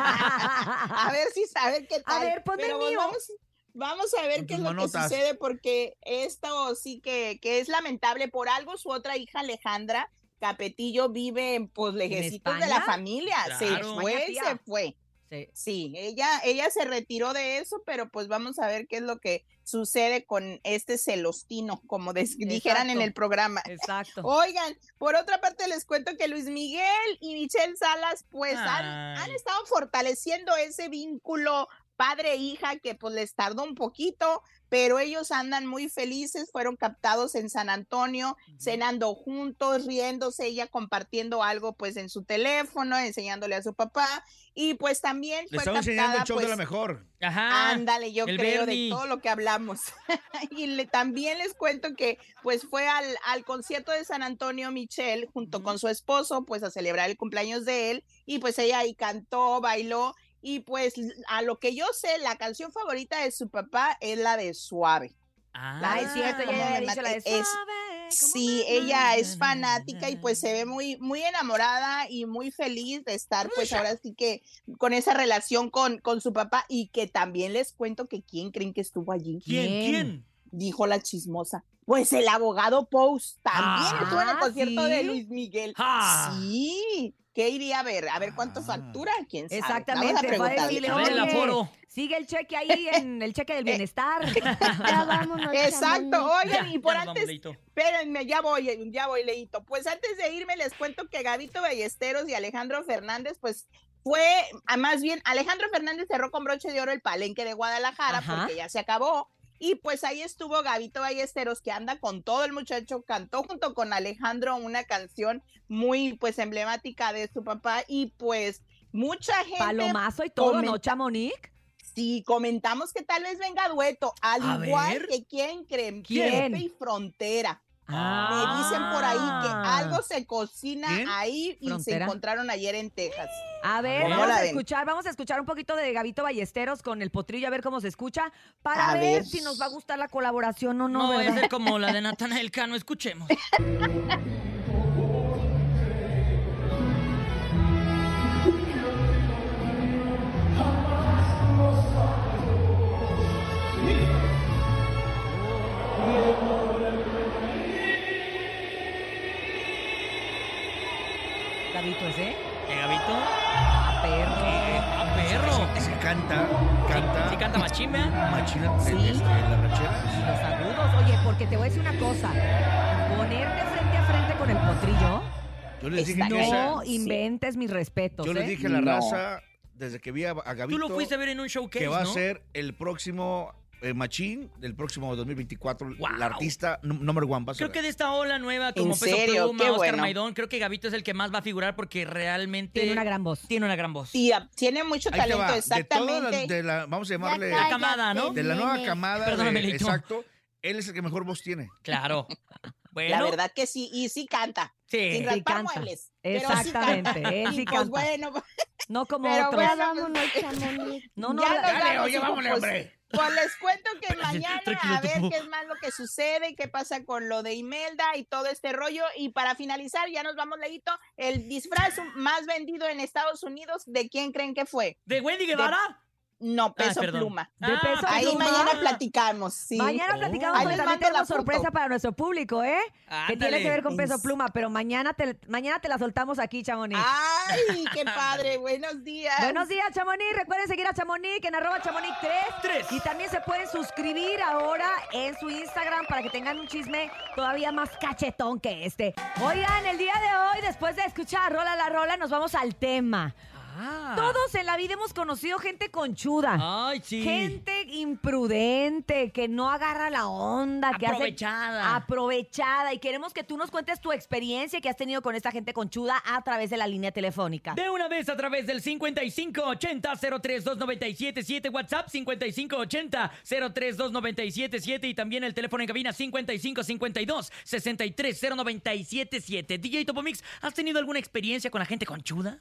[SPEAKER 12] A ver si sabe qué tal.
[SPEAKER 4] ver, ponme
[SPEAKER 12] Pero
[SPEAKER 4] el
[SPEAKER 12] pues
[SPEAKER 4] mío.
[SPEAKER 12] Vamos, vamos a ver qué es lo que sucede porque esto sí que, que es lamentable. Por algo su otra hija Alejandra Capetillo vive en pues lejecitos de la familia. Se fue, se fue.
[SPEAKER 4] Sí.
[SPEAKER 12] Sí, ella, ella se retiró de eso, pero pues vamos a ver qué es lo que sucede con este celostino, como des- dijeran en el programa.
[SPEAKER 4] Exacto.
[SPEAKER 12] Oigan, por otra parte les cuento que Luis Miguel y Michelle Salas pues han, han estado fortaleciendo ese vínculo padre-hija que pues les tardó un poquito, pero ellos andan muy felices, fueron captados en San Antonio, cenando juntos, riéndose, ella compartiendo algo pues en su teléfono, enseñándole a su papá y pues también
[SPEAKER 6] Le
[SPEAKER 12] fue
[SPEAKER 6] estaba enseñando
[SPEAKER 12] captada
[SPEAKER 6] el show
[SPEAKER 12] pues,
[SPEAKER 6] de la mejor.
[SPEAKER 5] Ajá.
[SPEAKER 12] Ándale, yo
[SPEAKER 5] el
[SPEAKER 12] creo
[SPEAKER 5] Bernie.
[SPEAKER 12] de todo lo que hablamos. y le- también les cuento que pues fue al, al concierto de San Antonio Michelle junto con su esposo pues a celebrar el cumpleaños de él y pues ella ahí cantó, bailó y pues a lo que yo sé la canción favorita de su papá es la de Suave. La
[SPEAKER 4] Ay,
[SPEAKER 12] de
[SPEAKER 4] cierto,
[SPEAKER 12] Cómo
[SPEAKER 4] ya
[SPEAKER 12] me
[SPEAKER 4] había dicho la de
[SPEAKER 12] mate- es-
[SPEAKER 4] "Suave,
[SPEAKER 12] Sí, ella es fanática y pues se ve muy, muy enamorada y muy feliz de estar pues ahora sí que con esa relación con, con su papá y que también les cuento que quién creen que estuvo allí,
[SPEAKER 5] ¿Quién?
[SPEAKER 4] ¿Quién?
[SPEAKER 12] Dijo la chismosa. Pues el abogado Post también
[SPEAKER 5] Ah,
[SPEAKER 12] estuvo en el concierto de. Luis Miguel.
[SPEAKER 5] Ah.
[SPEAKER 12] Sí, ¿qué iría a ver? A ver cuánto
[SPEAKER 6] Ah.
[SPEAKER 12] factura, quién sabe.
[SPEAKER 4] Exactamente,
[SPEAKER 12] Vamos a
[SPEAKER 4] decirle,
[SPEAKER 5] A ver, el
[SPEAKER 4] "Oye,
[SPEAKER 5] aforo.
[SPEAKER 4] Sigue el cheque ahí en el cheque del bienestar.
[SPEAKER 2] Ya vámonos.
[SPEAKER 12] Exacto, oigan,
[SPEAKER 5] Ya,
[SPEAKER 12] y por
[SPEAKER 5] vamos,
[SPEAKER 12] antes,
[SPEAKER 5] Leito.
[SPEAKER 12] Espérenme, ya voy, ya voy, Leito. Pues antes de irme, les cuento que Gabito Ballesteros y Alejandro Fernández, pues fue, ah, más bien, Alejandro Fernández cerró con broche de oro el palenque de Guadalajara
[SPEAKER 4] Ajá.
[SPEAKER 12] porque ya se acabó. Y pues ahí estuvo Gabito Ballesteros, que anda con todo el muchacho, cantó junto con Alejandro una canción muy, pues, emblemática de su papá. Y pues, mucha gente.
[SPEAKER 4] Palomazo y todo, ¿no, Chamonix?
[SPEAKER 12] Sí, comentamos que tal vez venga dueto, al
[SPEAKER 5] A
[SPEAKER 12] igual
[SPEAKER 5] ver.
[SPEAKER 12] que quién creen,
[SPEAKER 4] ¿Quién?
[SPEAKER 12] Pepe y Frontera. Me dicen por ahí que
[SPEAKER 4] Ah.
[SPEAKER 12] algo se cocina
[SPEAKER 4] ¿Quién?
[SPEAKER 12] ahí y se encontraron ayer en Texas.
[SPEAKER 4] A ver,
[SPEAKER 12] ¿Cómo
[SPEAKER 4] vamos
[SPEAKER 12] la
[SPEAKER 4] a
[SPEAKER 12] ven?
[SPEAKER 4] escuchar, vamos a escuchar un poquito de Gabito Ballesteros con el potrillo, a ver cómo se escucha, para
[SPEAKER 12] A
[SPEAKER 4] ver,
[SPEAKER 12] ver.
[SPEAKER 4] si nos va a gustar la colaboración o no,
[SPEAKER 5] No, voy a
[SPEAKER 4] ¿verdad?
[SPEAKER 5] ser como la de Natanael Cano, escuchemos. Sí.
[SPEAKER 6] este, las rancheras.
[SPEAKER 4] Los agudos. Oye, porque te voy a decir una cosa. Ponerte frente a frente con el potrillo,
[SPEAKER 6] Yo les dije que
[SPEAKER 4] no
[SPEAKER 6] esa-
[SPEAKER 4] inventes mis respetos,
[SPEAKER 6] Yo les
[SPEAKER 4] ¿eh?
[SPEAKER 6] dije a la
[SPEAKER 12] No.
[SPEAKER 6] raza, desde que vi a, a Gabito,
[SPEAKER 5] Tú lo fuiste a ver en un showcase,
[SPEAKER 6] que va
[SPEAKER 5] ¿no?
[SPEAKER 6] a ser el próximo eh, Machín del próximo 2024,
[SPEAKER 5] Wow.
[SPEAKER 6] la artista number one. va a
[SPEAKER 5] Creo que de esta ola nueva, como
[SPEAKER 12] ¿En
[SPEAKER 5] Peso
[SPEAKER 12] serio?
[SPEAKER 5] Pluma,
[SPEAKER 12] Qué
[SPEAKER 5] Oscar
[SPEAKER 12] bueno.
[SPEAKER 5] Maidón, creo que Gabito es el que más va a figurar porque realmente...
[SPEAKER 4] Tiene una gran voz.
[SPEAKER 5] Tiene una gran voz.
[SPEAKER 12] Sí, ah, tiene mucho
[SPEAKER 6] Ahí
[SPEAKER 12] talento,
[SPEAKER 6] va. De todas
[SPEAKER 12] exactamente.
[SPEAKER 6] las- de la, vamos a llamarle,
[SPEAKER 5] La camada, ¿no?
[SPEAKER 6] de la nueva camada,
[SPEAKER 5] Perdóname,
[SPEAKER 6] de- exacto, él es el que mejor voz tiene.
[SPEAKER 5] Claro. Bueno,
[SPEAKER 12] La verdad que sí, y sí canta.
[SPEAKER 5] sí.
[SPEAKER 12] Sin
[SPEAKER 4] Sí canta.
[SPEAKER 12] muebles. pero sí canta.
[SPEAKER 4] Exactamente, él sí
[SPEAKER 12] Y pues bueno,
[SPEAKER 4] No como
[SPEAKER 12] Pero
[SPEAKER 4] otros.
[SPEAKER 13] Ya
[SPEAKER 12] bueno,
[SPEAKER 13] vámonos, Chamonix.
[SPEAKER 4] No, no,
[SPEAKER 12] ya
[SPEAKER 4] la-
[SPEAKER 6] Dale, oye, vámonos,
[SPEAKER 12] pues,
[SPEAKER 6] hombre.
[SPEAKER 12] Pues les cuento que mañana a ver qué es más lo que sucede, qué pasa con lo de Imelda y todo este rollo. Y para finalizar, ya nos vamos, Leito, el disfraz más vendido en Estados Unidos, ¿de quién creen que fue?
[SPEAKER 5] ¿De Wendy Guevara?
[SPEAKER 12] No, peso
[SPEAKER 5] perdón.
[SPEAKER 12] pluma.
[SPEAKER 4] De
[SPEAKER 5] Ah,
[SPEAKER 4] Peso
[SPEAKER 12] Ahí
[SPEAKER 4] Pluma.
[SPEAKER 12] mañana platicamos, sí.
[SPEAKER 4] Mañana platicamos porque
[SPEAKER 12] les
[SPEAKER 4] también tenemos sorpresa para nuestro público, ¿eh? Que tiene que ver con Peso Pluma, pero mañana te, mañana te la soltamos aquí, Chamonix.
[SPEAKER 12] Ay, qué padre, buenos días.
[SPEAKER 4] Buenos días, Chamonix. Recuerden seguir a Chamonix en arroba Chamonix 3.
[SPEAKER 5] Tres.
[SPEAKER 4] Y también se pueden suscribir ahora en su Instagram para que tengan un chisme todavía más cachetón que este. Oigan, el día de hoy, después de escuchar Rola la Rola, nos vamos al tema.
[SPEAKER 5] Ah.
[SPEAKER 4] Todos en la vida hemos conocido gente conchuda.
[SPEAKER 5] Ay, sí.
[SPEAKER 4] Gente imprudente, que no agarra la onda, que hace-
[SPEAKER 5] Aprovechada.
[SPEAKER 4] aprovechada. Y queremos que tú nos cuentes tu experiencia que has tenido con esta gente conchuda a través de la línea telefónica.
[SPEAKER 5] De una vez a través del 5580-032977, WhatsApp 5580-032977 y también el teléfono en cabina 5552-630977. DJ Topomix, ¿has tenido alguna experiencia con la gente conchuda?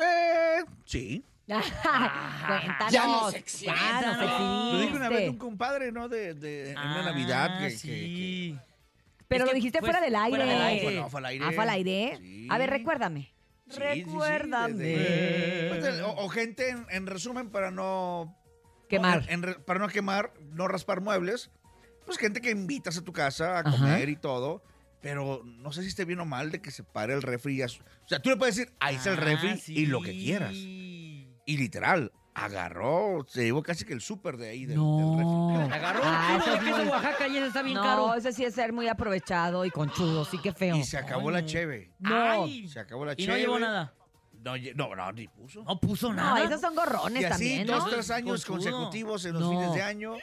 [SPEAKER 6] Eh, sí.
[SPEAKER 4] Cuéntanos.
[SPEAKER 12] Ya nos exhibiste,
[SPEAKER 4] ya nos
[SPEAKER 5] ¿no?
[SPEAKER 6] Lo dije una vez de un compadre, ¿no? De, de en una
[SPEAKER 5] Ah,
[SPEAKER 6] Navidad. Que, que-
[SPEAKER 5] sí.
[SPEAKER 4] Pero
[SPEAKER 5] Es
[SPEAKER 4] lo
[SPEAKER 5] que
[SPEAKER 4] dijiste
[SPEAKER 5] fue
[SPEAKER 4] fuera del aire.
[SPEAKER 5] fuera del aire.
[SPEAKER 6] Fue- no, fue al aire.
[SPEAKER 4] Ah, fue al aire.
[SPEAKER 6] Sí.
[SPEAKER 4] A ver, recuérdame.
[SPEAKER 6] Sí, sí, sí,
[SPEAKER 4] Recuérdame.
[SPEAKER 6] desde- pues, o, o gente, en, en resumen, para no...
[SPEAKER 4] Quemar.
[SPEAKER 6] en- en re- para no quemar, no raspar muebles. Pues gente que invitas a tu casa a
[SPEAKER 4] Ajá.
[SPEAKER 6] comer y todo. Pero no sé si esté bien o mal de que se pare el refri. y as- O sea, tú le puedes decir, ahí está el
[SPEAKER 5] Ah,
[SPEAKER 6] refri y lo que quieras. Y literal, agarró, se llevó casi que el súper de ahí del,
[SPEAKER 4] No.
[SPEAKER 6] del refri.
[SPEAKER 5] Agarró
[SPEAKER 4] Ah,
[SPEAKER 5] un kilo de queso
[SPEAKER 4] muy-
[SPEAKER 5] Oaxaca y ese está bien
[SPEAKER 4] no,
[SPEAKER 5] caro.
[SPEAKER 4] ese sí es ser muy aprovechado y conchudo, sí que feo.
[SPEAKER 6] Y se acabó la cheve.
[SPEAKER 4] No.
[SPEAKER 5] Ay.
[SPEAKER 6] Se acabó la
[SPEAKER 5] Y
[SPEAKER 6] cheve.
[SPEAKER 5] no llevó nada.
[SPEAKER 6] No, no, no, ni puso.
[SPEAKER 5] No puso
[SPEAKER 4] No,
[SPEAKER 5] nada.
[SPEAKER 4] esos son gorrones
[SPEAKER 6] Y así,
[SPEAKER 4] también,
[SPEAKER 6] dos,
[SPEAKER 4] ¿no?
[SPEAKER 6] tres años
[SPEAKER 5] Conchudo.
[SPEAKER 6] consecutivos en los
[SPEAKER 4] No.
[SPEAKER 6] fines de año.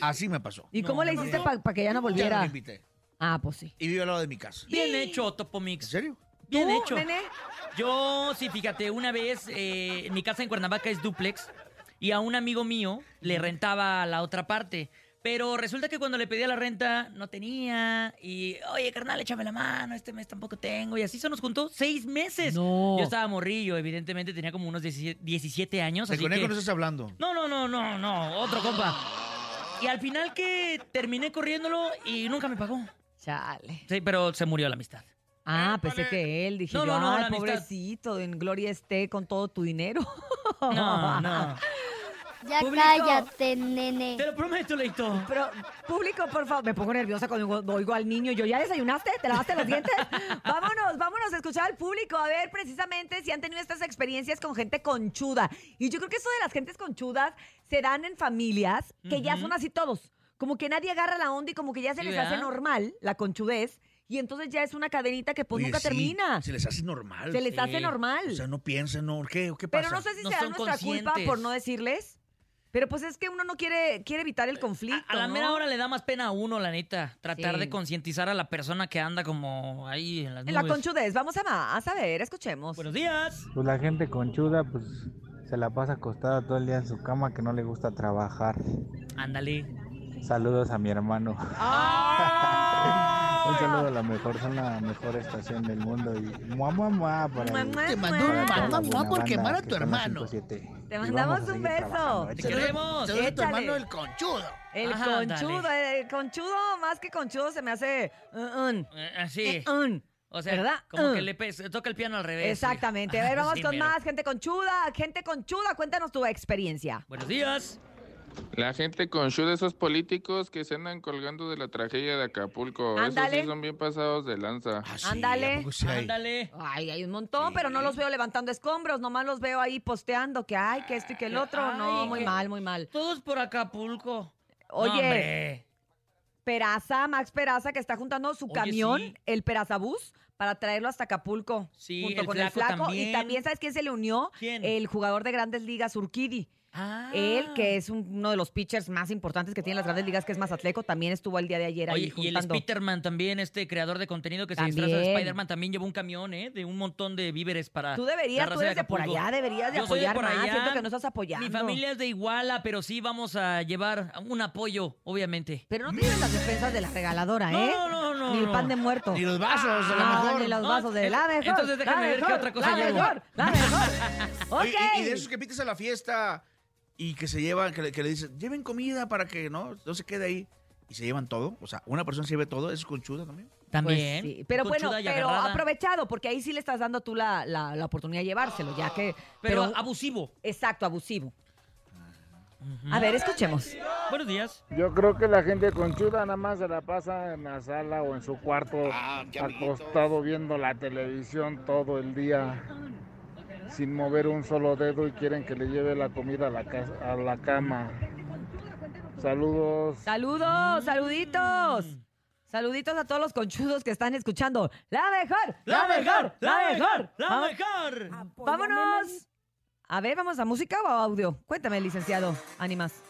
[SPEAKER 6] Así me pasó.
[SPEAKER 4] ¿Y cómo
[SPEAKER 5] No,
[SPEAKER 4] le
[SPEAKER 5] no,
[SPEAKER 4] hiciste
[SPEAKER 5] no.
[SPEAKER 4] para que ya no
[SPEAKER 6] Ya no
[SPEAKER 4] volviera?
[SPEAKER 6] invité.
[SPEAKER 4] Ah, pues sí.
[SPEAKER 6] Y vive al lado de mi casa.
[SPEAKER 5] Bien hecho,
[SPEAKER 6] ¿En
[SPEAKER 5] Topomix.
[SPEAKER 6] serio?
[SPEAKER 5] Bien
[SPEAKER 4] ¿Tú,
[SPEAKER 5] hecho.
[SPEAKER 4] nene?
[SPEAKER 5] Yo, sí, fíjate, una vez eh, en mi casa en Cuernavaca es duplex y a un amigo mío le rentaba la otra parte. Pero resulta que cuando le pedía la renta no tenía y, oye, carnal, échame la mano, este mes tampoco tengo. Y así se nos juntó seis meses.
[SPEAKER 4] No.
[SPEAKER 5] Yo estaba morrillo, evidentemente tenía como unos 17 17 años.
[SPEAKER 6] ¿De
[SPEAKER 5] así
[SPEAKER 6] conejo
[SPEAKER 5] que...
[SPEAKER 6] no estás hablando?
[SPEAKER 5] No, no, no, no, no, otro compa. Y al final que terminé corriéndolo y nunca me pagó.
[SPEAKER 4] Chale.
[SPEAKER 5] Sí, pero se murió la amistad.
[SPEAKER 4] Ah, pensé que él. Dije
[SPEAKER 5] No,
[SPEAKER 4] yo,
[SPEAKER 5] no, no,
[SPEAKER 4] ay,
[SPEAKER 5] la amistad.
[SPEAKER 4] pobrecito, en gloria esté con todo tu dinero.
[SPEAKER 5] No, no.
[SPEAKER 13] Ya
[SPEAKER 4] Público.
[SPEAKER 13] cállate, nene.
[SPEAKER 5] Te lo prometo, Leito.
[SPEAKER 4] Pero, público, por favor, me pongo nerviosa cuando oigo al niño. Yo, ¿ya desayunaste? ¿Te lavaste los dientes? vámonos, vámonos a escuchar al público. A ver, precisamente, si han tenido estas experiencias con gente conchuda. Y yo creo que eso de las gentes conchudas se dan en familias que ya son así todos. Como que nadie agarra la onda y como que ya se
[SPEAKER 5] Sí,
[SPEAKER 4] les hace normal la conchudez. Y entonces ya es una cadenita que pues
[SPEAKER 6] Oye,
[SPEAKER 4] nunca
[SPEAKER 6] sí,
[SPEAKER 4] termina.
[SPEAKER 6] Se les hace normal.
[SPEAKER 4] Se les
[SPEAKER 5] Sí.
[SPEAKER 4] hace normal.
[SPEAKER 6] O sea, no piensen, ¿no? ¿Qué, ¿Qué pasa?
[SPEAKER 4] Pero no sé si
[SPEAKER 5] No
[SPEAKER 4] será
[SPEAKER 5] son
[SPEAKER 4] nuestra culpa
[SPEAKER 5] conscientes.
[SPEAKER 4] por no decirles. Pero pues es que uno no quiere, quiere evitar el conflicto.
[SPEAKER 5] A la
[SPEAKER 4] ¿no?
[SPEAKER 5] mera hora le da más pena a uno, la neta. Tratar
[SPEAKER 4] Sí.
[SPEAKER 5] de concientizar a la persona que anda como ahí en las
[SPEAKER 4] En
[SPEAKER 5] nubes.
[SPEAKER 4] la conchudez, vamos a más, a ver, escuchemos.
[SPEAKER 5] Buenos días.
[SPEAKER 14] Pues la gente conchuda, pues se la pasa acostada todo el día en su cama que no le gusta trabajar.
[SPEAKER 5] Ándale.
[SPEAKER 14] Saludos a mi hermano.
[SPEAKER 5] ¡Ah!
[SPEAKER 14] Un saludo a la mejor, son la mejor estación del mundo y mua, mua, mua para el-
[SPEAKER 6] Te mandó un mamá
[SPEAKER 14] buena
[SPEAKER 6] por quemar a tu hermano.
[SPEAKER 14] 57.
[SPEAKER 4] Te mandamos un beso.
[SPEAKER 5] Te queremos.
[SPEAKER 6] Saludos a tu hermano el conchudo.
[SPEAKER 4] El
[SPEAKER 5] Ajá,
[SPEAKER 4] conchudo, el conchudo, más que conchudo, se me hace un,
[SPEAKER 5] Eh, Así.
[SPEAKER 4] eh, un.
[SPEAKER 5] O sea,
[SPEAKER 4] ¿verdad?
[SPEAKER 5] como
[SPEAKER 4] Uh.
[SPEAKER 5] que le toca el piano al revés.
[SPEAKER 4] Exactamente. A ver, vamos
[SPEAKER 5] Sí,
[SPEAKER 4] con
[SPEAKER 5] mero.
[SPEAKER 4] más gente conchuda. Gente conchuda, cuéntanos tu experiencia.
[SPEAKER 5] Buenos días.
[SPEAKER 15] La gente conchuda, esos políticos que se andan colgando de la tragedia de Acapulco.
[SPEAKER 4] Ándale.
[SPEAKER 15] Esos sí son bien pasados de lanza.
[SPEAKER 6] Ah, sí,
[SPEAKER 4] Ándale.
[SPEAKER 5] Ándale.
[SPEAKER 4] Ay, hay un montón, pero no los veo levantando escombros, nomás los veo ahí posteando que ay, que esto y que el otro. no,
[SPEAKER 5] Ay,
[SPEAKER 4] muy mal, muy mal.
[SPEAKER 5] Todos por Acapulco.
[SPEAKER 4] Oye,
[SPEAKER 5] hombre.
[SPEAKER 4] Peraza, Max Peraza, que está juntando su
[SPEAKER 5] Oye,
[SPEAKER 4] camión,
[SPEAKER 5] sí.
[SPEAKER 4] el Perazabús, para traerlo hasta Acapulco.
[SPEAKER 5] Sí,
[SPEAKER 4] junto
[SPEAKER 5] el
[SPEAKER 4] con el
[SPEAKER 5] Flaco.
[SPEAKER 4] Y
[SPEAKER 5] también.
[SPEAKER 4] también, ¿sabes quién se le unió?
[SPEAKER 5] ¿Quién?
[SPEAKER 4] El jugador de grandes ligas, Urquidi.
[SPEAKER 5] Ah.
[SPEAKER 4] Él, que es un- uno de los pitchers más importantes que tienen las grandes ligas, que es Mazatleco, también estuvo el día de ayer ahí
[SPEAKER 5] Oye, y el
[SPEAKER 4] juntando.
[SPEAKER 5] Spiderman también, este creador de contenido que se disfraza de
[SPEAKER 4] También.
[SPEAKER 5] Spider-Man, también llevó un camión, ¿eh? De un montón de víveres para.
[SPEAKER 4] Tú
[SPEAKER 5] la
[SPEAKER 4] deberías, tú
[SPEAKER 5] raza
[SPEAKER 4] eres de por
[SPEAKER 5] Acapulco.
[SPEAKER 4] allá, deberías de
[SPEAKER 5] Yo soy de
[SPEAKER 4] apoyar
[SPEAKER 5] por
[SPEAKER 4] más.
[SPEAKER 5] allá.
[SPEAKER 4] Siento que no estás apoyando.
[SPEAKER 5] Mi familia es de Iguala, pero sí vamos a llevar un apoyo, obviamente.
[SPEAKER 4] Pero no tienes las despensas de la regaladora, ¿eh?
[SPEAKER 5] No, no, no,
[SPEAKER 4] Ni el
[SPEAKER 5] no.
[SPEAKER 4] pan de muerto.
[SPEAKER 6] Ni los vasos, a lo
[SPEAKER 4] Ah,
[SPEAKER 6] mejor.
[SPEAKER 4] ni los
[SPEAKER 5] No,
[SPEAKER 4] vasos de la mejor.
[SPEAKER 5] entonces déjame
[SPEAKER 4] la
[SPEAKER 5] ver qué
[SPEAKER 4] mejor,
[SPEAKER 5] otra cosa
[SPEAKER 4] la
[SPEAKER 5] llevo.
[SPEAKER 4] mejor, la mejor. ok.
[SPEAKER 6] Y, y de esos que pites a la fiesta y que se llevan, que le, que le dices, lleven comida para que no, no se quede ahí. Y se llevan todo. O sea, una persona se lleve todo, eso es conchuda también.
[SPEAKER 5] También.
[SPEAKER 4] Pues sí, Pero bueno, pero
[SPEAKER 5] agarrada.
[SPEAKER 4] aprovechado, porque ahí sí le estás dando tú la, la, la oportunidad de llevárselo, ya que...
[SPEAKER 5] Pero abusivo.
[SPEAKER 4] Exacto, abusivo. A ver, escuchemos.
[SPEAKER 5] Buenos días.
[SPEAKER 14] Yo creo que la gente conchuda nada más se la pasa en la sala o en su cuarto acostado viendo la televisión todo el día sin mover un solo dedo y quieren que le lleve la comida a la, casa, a la cama. Saludos.
[SPEAKER 4] Saludos, saluditos. Saluditos a todos los conchudos que están escuchando. La mejor, la, mejor, la mejor.
[SPEAKER 5] la
[SPEAKER 4] Vamos-
[SPEAKER 5] mejor.
[SPEAKER 4] Vámonos. A ver, vamos a música o a audio. Cuéntame, licenciado. Ánimas.